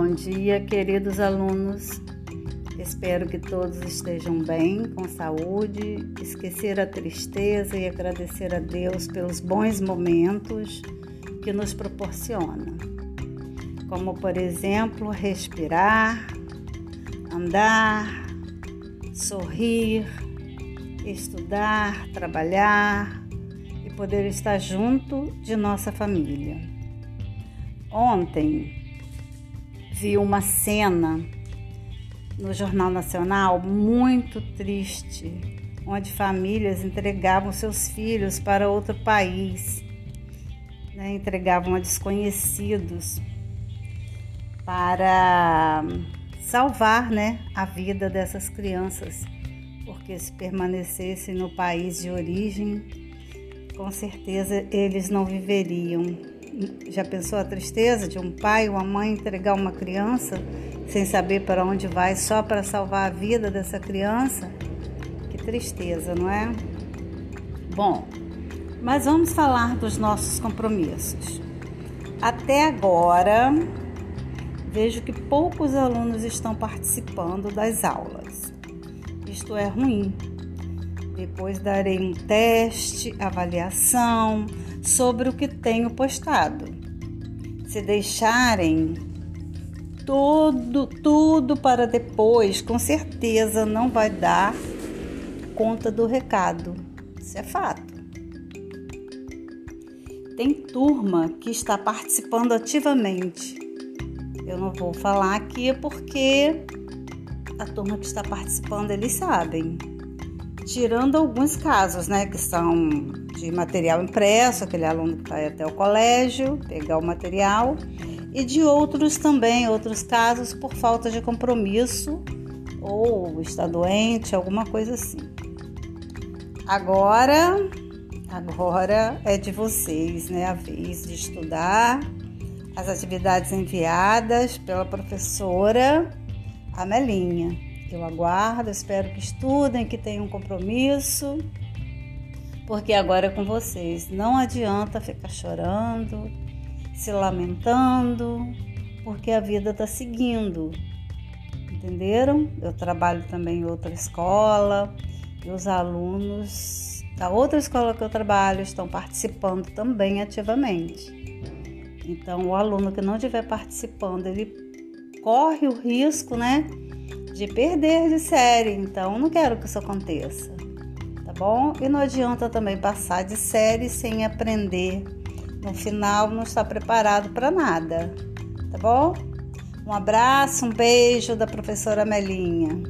Bom dia, queridos alunos. Espero que todos estejam bem, com saúde, esquecer a tristeza e agradecer a Deus pelos bons momentos que nos proporciona. Como, por exemplo, respirar, andar, sorrir, estudar, trabalhar e poder estar junto de nossa família. Ontem vi uma cena no Jornal Nacional muito triste, onde famílias entregavam seus filhos para outro país, né? entregavam a desconhecidos para salvar né, a vida dessas crianças, porque se permanecessem no país de origem, com certeza eles não viveriam já pensou a tristeza de um pai ou uma mãe entregar uma criança sem saber para onde vai só para salvar a vida dessa criança? Que tristeza, não é? Bom, mas vamos falar dos nossos compromissos. Até agora, vejo que poucos alunos estão participando das aulas. Isto é ruim. Depois darei um teste, avaliação, sobre o que tenho postado. Se deixarem tudo, tudo para depois, com certeza não vai dar conta do recado. Isso é fato. Tem turma que está participando ativamente. Eu não vou falar aqui porque a turma que está participando eles sabem tirando alguns casos, né, que são de material impresso, aquele aluno que vai até o colégio pegar o material, e de outros também, outros casos por falta de compromisso ou está doente, alguma coisa assim. Agora, agora é de vocês, né, a vez de estudar as atividades enviadas pela professora Amelinha. Eu aguardo, espero que estudem, que tenham compromisso, porque agora é com vocês. Não adianta ficar chorando, se lamentando, porque a vida está seguindo. Entenderam? Eu trabalho também em outra escola e os alunos da outra escola que eu trabalho estão participando também ativamente. Então, o aluno que não estiver participando, ele corre o risco, né? De perder de série, então não quero que isso aconteça, tá bom? E não adianta também passar de série sem aprender. No final não está preparado para nada, tá bom? Um abraço, um beijo da professora Melinha.